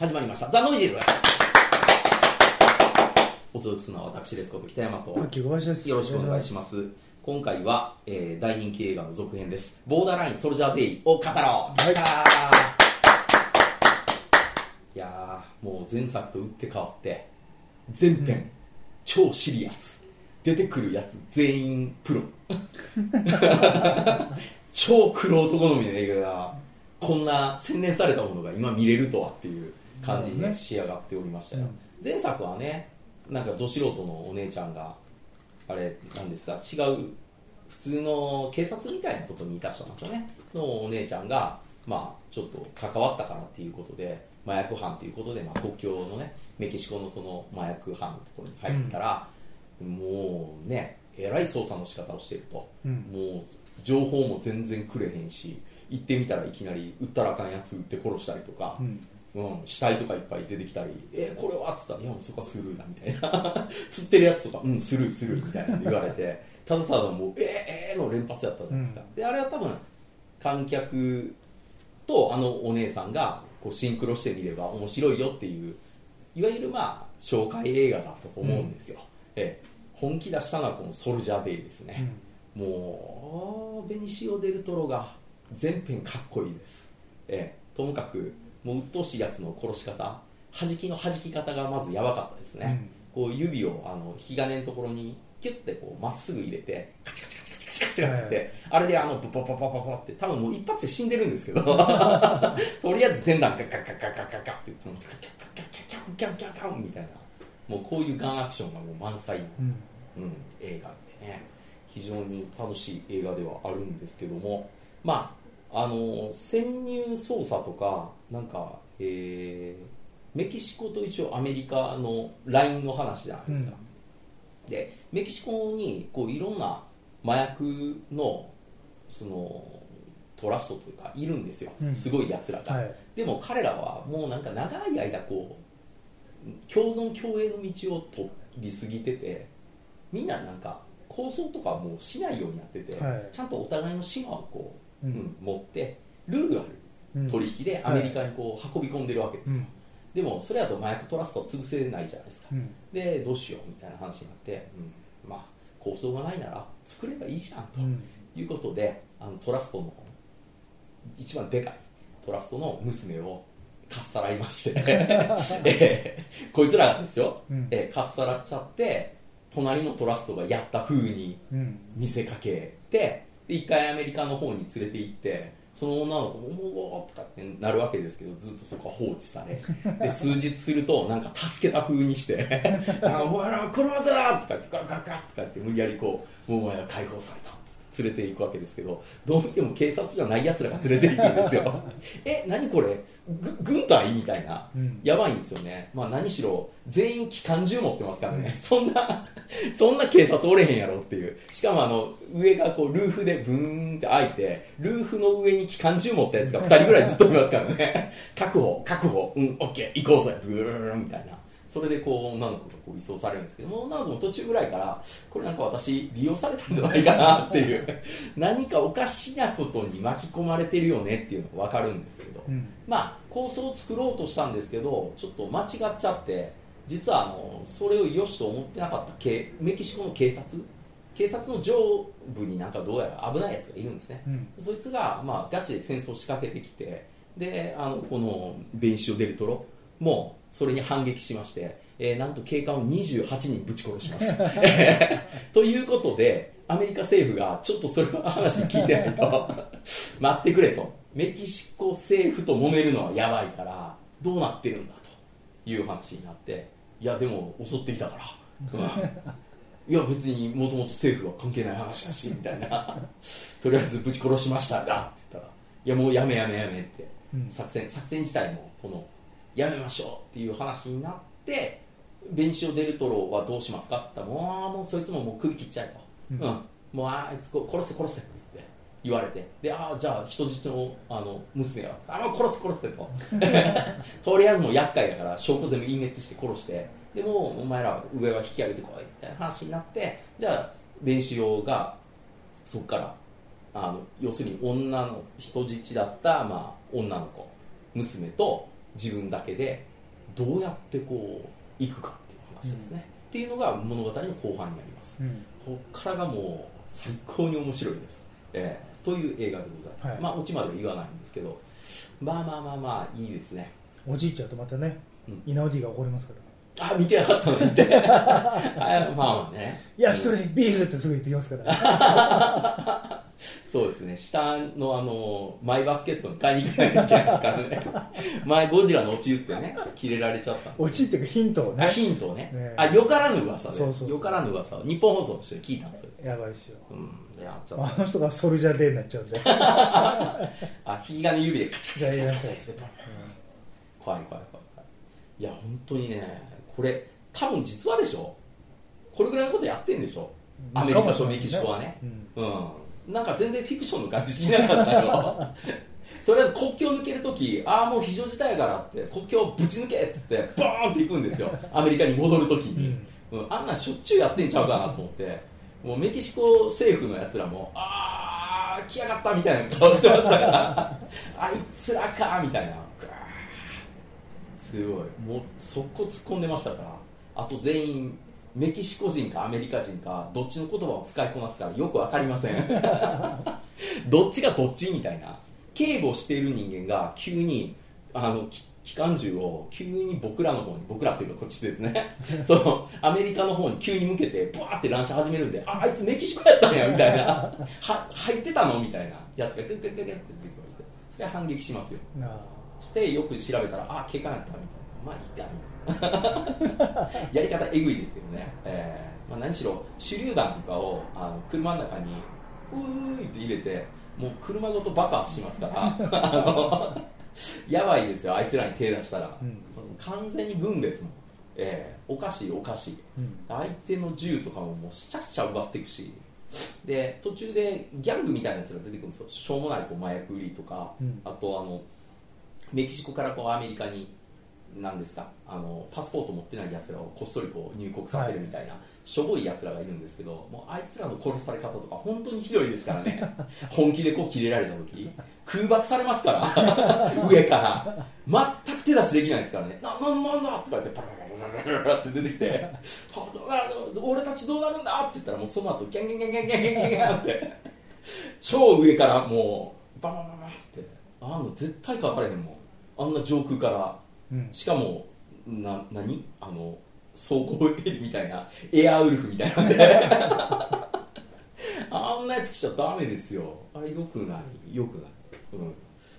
始まりました。ザ・ノイジーズ。お届けするのは私ですこと北山と。秋小林です。よろしくお願いします。今回は、えー大人気映画の続編です。ボーダーラインソルジャーデイを語ろう、はい。やー。いやーもう前作と打って変わって全編、うん。超シリアス。出てくるやつ全員プロ。超クロート好みの映画がこんな洗練されたものが今見れるとはっていう感じに、仕上がっておりましたよ、うん。前作はねなんかど素人のお姉ちゃんがあれなんですか違う普通の警察みたいなところにいた人なんですよね。のお姉ちゃんがまあちょっと関わったからっていうことで麻薬犯ということで、まあ、国境のねメキシコのその麻薬犯のところに入ったら、もうねえらい捜査の仕方をしていると、うん。もう情報も全然くれへんし行ってみたらいきなり撃ったらあかんやつ撃って殺したりとか、うんうん、死体とかいっぱい出てきたり「えーこれは?」っつったら「いやもうそこはスルーだ」みたいな。釣ってるやつとか「うん。スルースルー」みたいな言われて ただただもう「えー、えー、の連発やったじゃないですか、うん。であれは多分観客とあのお姉さんがこうシンクロしてみれば面白いよっていういわゆるまあ紹介映画だと思うんですよ、ええ。本気出したのはこの「ソルジャーデイ」ですね、もうベニシオ・デルトロが全編かっこいいです、ええ、ともかくもう鬱陶しいやつの殺し方弾きの弾き方がまずやばかったですね、うん、こう指をあの引き金のところにキュッてこうまっすぐ入れてカチカチカチカチカチカチカチって、はい、あれであのパパパパパパって多分もう一発で死んでるんですけどとりあえず全段カッカッカッカカカカって言ってキカッカャカキカッカみたいなもうこういうガンアクションがもう満載、うんうん、映画でね非常に楽しい映画ではあるんですけどもまああの潜入捜査とかなんか、えーメキシコと一応アメリカのラインの話じゃないですか、でメキシコにこういろんな麻薬のそのトラストというかいるんですよ、うん。すごいやつらが、はい。でも彼らはもうなんか長い間こう共存共栄の道を取りすぎててみんななんか構想とかはもうしないようになってて、はい。ちゃんとお互いの島をこう、うん。うん持ってルールある。うん。取引でアメリカにこう運び込んでるわけですよ、うん。でもそれだと麻薬トラストは潰せないじゃないですか、うん。でどうしようみたいな話になって、うん。まあ構想がないなら作ればいいじゃんと、うん。いうことであのトラストの一番でかいトラストの娘をかっさらいまして、ええこいつらがですよ、うん。ええかっさらっちゃって隣のトラストがやった風にうん。見せかけてで一回アメリカの方に連れて行ってその女の子も「おお」とかってなるわけですけどずっとそこは放置されで数日するとなんか助けた風にして「あお前ら車だ!」とかってガッガッガッとかって無理やりこう「もうお前は解放された」連れて行くわけですけどどう見ても警察じゃないやつらが連れて行くんですよ。え何これ？ぐ軍隊？みたいな。うん。やばいんですよね、まあ、何しろ全員機関銃持ってますからね、そんなそんな警察おれへんやろっていう。しかもあの上がこうルーフでブーンって開いてルーフの上に機関銃持ったやつが2人ぐらいずっといますからね。確保確保。うんオッケー行こうぜ。ブーンみたいなそれでこう女の子がこう移送されるんですけども女の子も途中ぐらいからこれなんか私利用されたんじゃないかなっていう。何かおかしなことに巻き込まれてるよねっていうのが分かるんですけど、うん。まあ構想を作ろうとしたんですけどちょっと間違っちゃって実はあのそれを良しと思ってなかった警メキシコの警察？警察の上部になんかどうやら危ないやつがいるんですね、うん。そいつが、まあ、ガチで戦争を仕掛けてきてであのこのベンシオ・デルトロもそれに反撃しまして、えーなんと警官を28人ぶち殺します。ということでアメリカ政府がちょっとそれの話聞いてないと。待ってくれと。メキシコ政府と揉めるのはやばいからどうなってるんだという話になっていやでも襲ってきたから、うん。いや別にもともと政府は関係ない話だしみたいな。とりあえずぶち殺しました。がって言ったらいやもうやめやめやめって、うん。作戦作戦自体もこのやめましょうっていう話になってベンシオ・デルトロはどうしますかって言ったらもうもうそいつももう首切っちゃえと、うん。うん。もうあいつこ殺せ殺せっつって言われて。でああじゃあ人質のあの娘があもう殺せ殺せと。とりあえずもう厄介だから証拠全部隠滅して殺して。でもうお前ら上は引き上げてこいみたいな話になってじゃあ弁士用がそこからあの要するに女の人質だった、まあ、女の子娘と自分だけでどうやってこう行くかっていう話ですね、っていうのが物語の後半にあります、うん。ここからがもう最高に面白いです、えーという映画でございます、はい。まあオチまでは言わないんですけど。まあまあまあまあいいですね。おじいちゃんとまたねうん。稲尾 D が怒りますからあ見てなかったの？にって。あ まあね。いや一人ビールってすぐ言ってきますから。そうですね。下のあのマイバスケットに買いに行かないといけないですからね。前ゴジラのオチ言ってね切れられちゃったオチっていうかヒントをあねヒントをね。ねあよからぬ噂で。そうそうよからぬ噂を。日本放送の人に聞いたんですよ。やばいっすよ。うん。でやっちゃっあの人がソルジャーデーになっちゃうんで。たあ引き金指でカチャカチャカチャカチャ怖い怖い怖い。いや本当にねこれ多分実はでしょ？これぐらいのことやってんでしょ？アメリカとメキシコはね。うん。うん、なんか全然フィクションの感じしなかったよ とりあえず国境抜けるときああもう非常事態やからって国境ぶち抜けっつってボーンって行くんですよ。アメリカに戻るときに、うん。あんなんしょっちゅうやってんちゃうかなと思って。もうメキシコ政府のやつらもああ来やがったみたいな顔してましたから。あいつらかみたいなすごい。もう速攻突っ込んでましたから。あと全員メキシコ人かアメリカ人かどっちの言葉を使いこなすからよく分かりません。どっちがどっちみたいな。警護している人間が急にあの機関銃を急に僕らの方に僕らっていうかこっちですね。そのアメリカの方に急に向けてブワーって乱射始めるんでああいつメキシコやったんやみたいな。は入ってたの？みたいな。やつがグッグッグッグッって出てきますそれは反撃しますよ。うんあ。してよく調べたらあ警官やったみたいな。まあいいかみたいな。やり方えぐいですけどね、えーまあ、何しろ手榴弾とかをあの車の中にうーいって入れてもう車ごと爆破しますから あのやばいですよあいつらに手出したら、うん。完全に軍ですもん、えーおかしいおかしいうん。相手の銃とかももうしちゃしちゃ奪っていくし。で途中でギャングみたいなやつが出てくるんですよ。しょうもないこう麻薬売りとか、うん。あとあのメキシコからこうアメリカに何ですか？あのパスポート持ってないやつらをこっそりこう入国させるみたいな、はい、しょぼいやつらがいるんですけどもうあいつらの殺され方とか本当にひどいですからね。本気でこう切れられた時空爆されますから。上から。全く手出しできないですからね「ななんなんだ」とか言ってパラパラパラパラって出てきて「俺たちどうなるんだ」って言ったらもうその後ギャンギャンギャンギャンギャンギャンギャンって超上からもうバンバンバンあんの絶対勝たれへんもん。あんな上空から。うん。しかもな何？あの走行ヘリみたいな。エアウルフみたいな。ん であんなやつ来ちゃダメですよ。あれよくない。よくない、うん、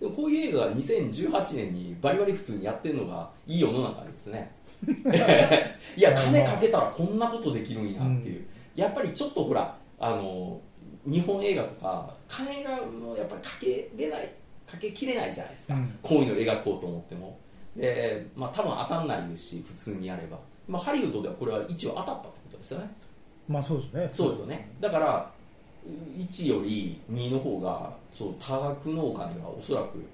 でもこういう映画が2018年にバリバリ普通にやってるのがいい世の中ですね。いや金かけたらこんなことできるんやっていう、やっぱりちょっとほらあの日本映画とか金がやっぱりかけれないかけきれないじゃないですか、うん。こういうの描こうと思っても。で、まあ、多分当たんないですし普通にやれば、まあ、ハリウッドではこれは1は当たったってことですよね。まあそうですね。そうですよね。だから1より2の方がそう多額のお金がおそらく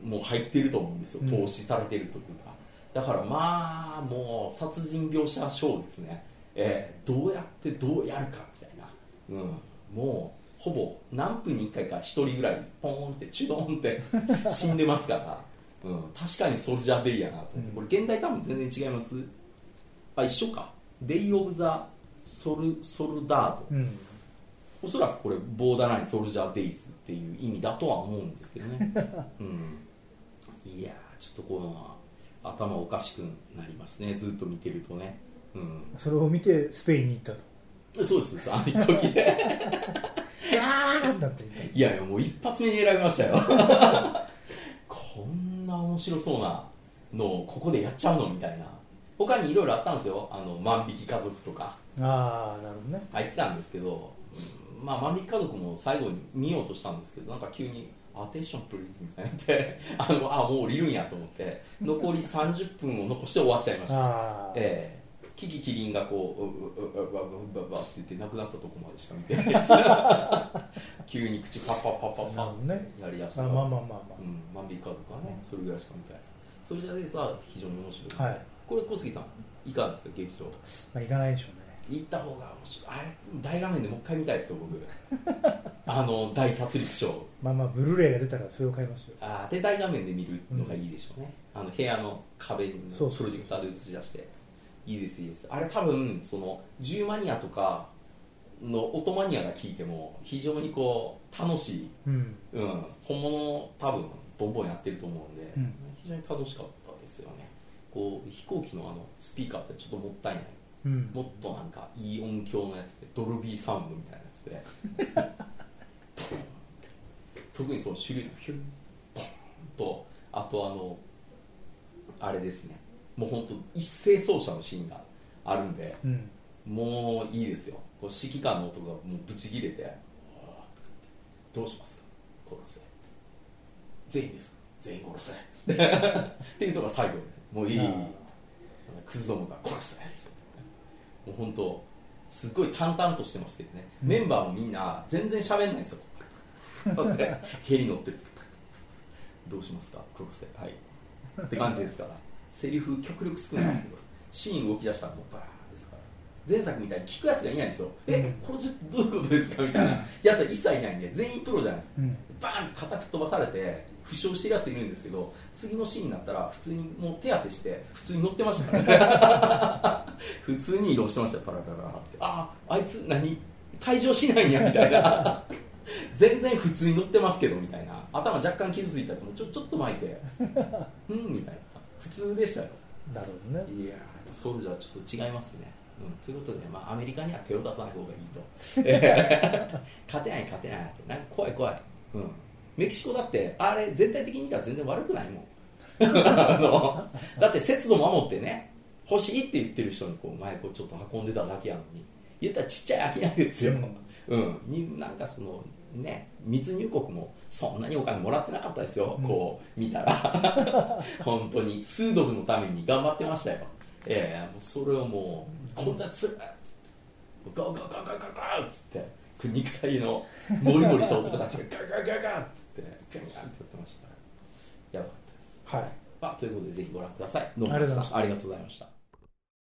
もう入ってると思うんですよ。うん。投資されてるというか、だからまあもう殺人描写ショーですね、えーどうやってどうやるかみたいな、うん、もうほぼ何分に1回か1人ぐらいポーンってチュドンって 死んでますから、うん、確かにソルジャーデイやなと思って、これ原題多分全然違います。あ一緒か。 Day of the Sol Soldado うん。おそらくこれボーダーラインソルジャーデイズっていう意味だとは思うんですけどね、うん、いやーちょっとこの頭おかしくなりますね。ずっと見てるとね、うん、それを見てスペインに行ったと。そうですあの飛行機でーだって。いやいやもう一発目に選びましたよ。こんな面白そうなのをここでやっちゃうの？みたいな。他にいろいろあったんですよ。あの万引き家族とか。ああなるほどね。入ってたんですけど、うんまあ、万引き家族も最後に見ようとしたんですけどなんか急に「アテンションプリーズ」みたいになって あのあもう降りるんやと思って残り30分を残して終わっちゃいました。ええキキキリンがこうううううううううって言って亡くなったとこまでしか見てないです急に口パッパッパッパッパなるほどねッやりだしたあまあまあまあまうん、万引き家族はねそれぐらいしか見てないですそれじゃですは非常に面白い、はいこれ小杉さんいかがですか劇場まあ行かないでしょうね行った方が面白いあれ大画面でもう一回見たいですよ僕あの大殺戮ショーまあまあブルーレイが出たらそれを買いますよあーで大画面で見るのがいいでしょうね、うんあの部屋の壁にプロジェクターで映し出してそうそうそういいですいいです。あれ多分その10マニアとかの音マニアが聞いても非常にこう楽しい、うん。うん、本物多分ボンボンやってると思うんで、うん。非常に楽しかったですよね。こう飛行機のあのスピーカーってちょっともったいない。うん。もっとなんかいい音響のやつでドルビーサウンドみたいなやつで 特にその種類がヒュンポンとあとあのあれですねもう本当一斉奏者のシーンがあるんでうん。もういいですよ。こう指揮官の音がもうブチ切れて「あーとか言ってどうしますか？殺せ」全員ですか？全員殺せっていうとこが最後でもういい。クズどもが殺せもう本当すっごい淡々としてますけどね、うん。メンバーもみんな全然喋んないんですよ。だってヘリ乗ってる時 どうしますか？殺せはいって感じですからセリフ極力少ないんですけどシーン動き出したらもうバーンですから。前作みたいに聞くやつがいないんですよ、うん。えこれじゃどういうことですか？みたいな。やつは一切いないんで全員プロじゃないですか。うん。バーンって肩吹っ飛ばされて負傷してるやついるんですけど次のシーンになったら普通にもう手当てして普通に乗ってましたから。ね 普通に移動してましたよ。パラパラパラって。あああいつ何？退場しないんやみたいな。全然普通に乗ってますけどみたいな。頭若干傷ついたやつもちょちょっと巻いて。うんみたいな普通でしたよ。なるほどね。いやーそれじゃちょっと違いますね、うん、ということで、まあ、アメリカには手を出さない方がいいと。え ー勝てない勝てないなんか怖い怖い、うん、メキシコだってあれ全体的に見たら全然悪くないもん。あのだって節度守ってね欲しいって言ってる人にこう前こうちょっと運んでただけやのに。言ったらちっちゃい商いですよ、うん。になんかそのね密入国もそんなにお金もらってなかったですよ、うん。こう見たら。本当に。数ドルのために頑張ってましたよ。ええもうそれをもう混雑するっつってガーガーガーガーガーガーっつって肉体のモリモリした男たちがガーガーガーガーっつってガンガンってやってましたやばかったです、はいまあ、ということでぜひご覧ください野ありがとうございました村さんありがとうございました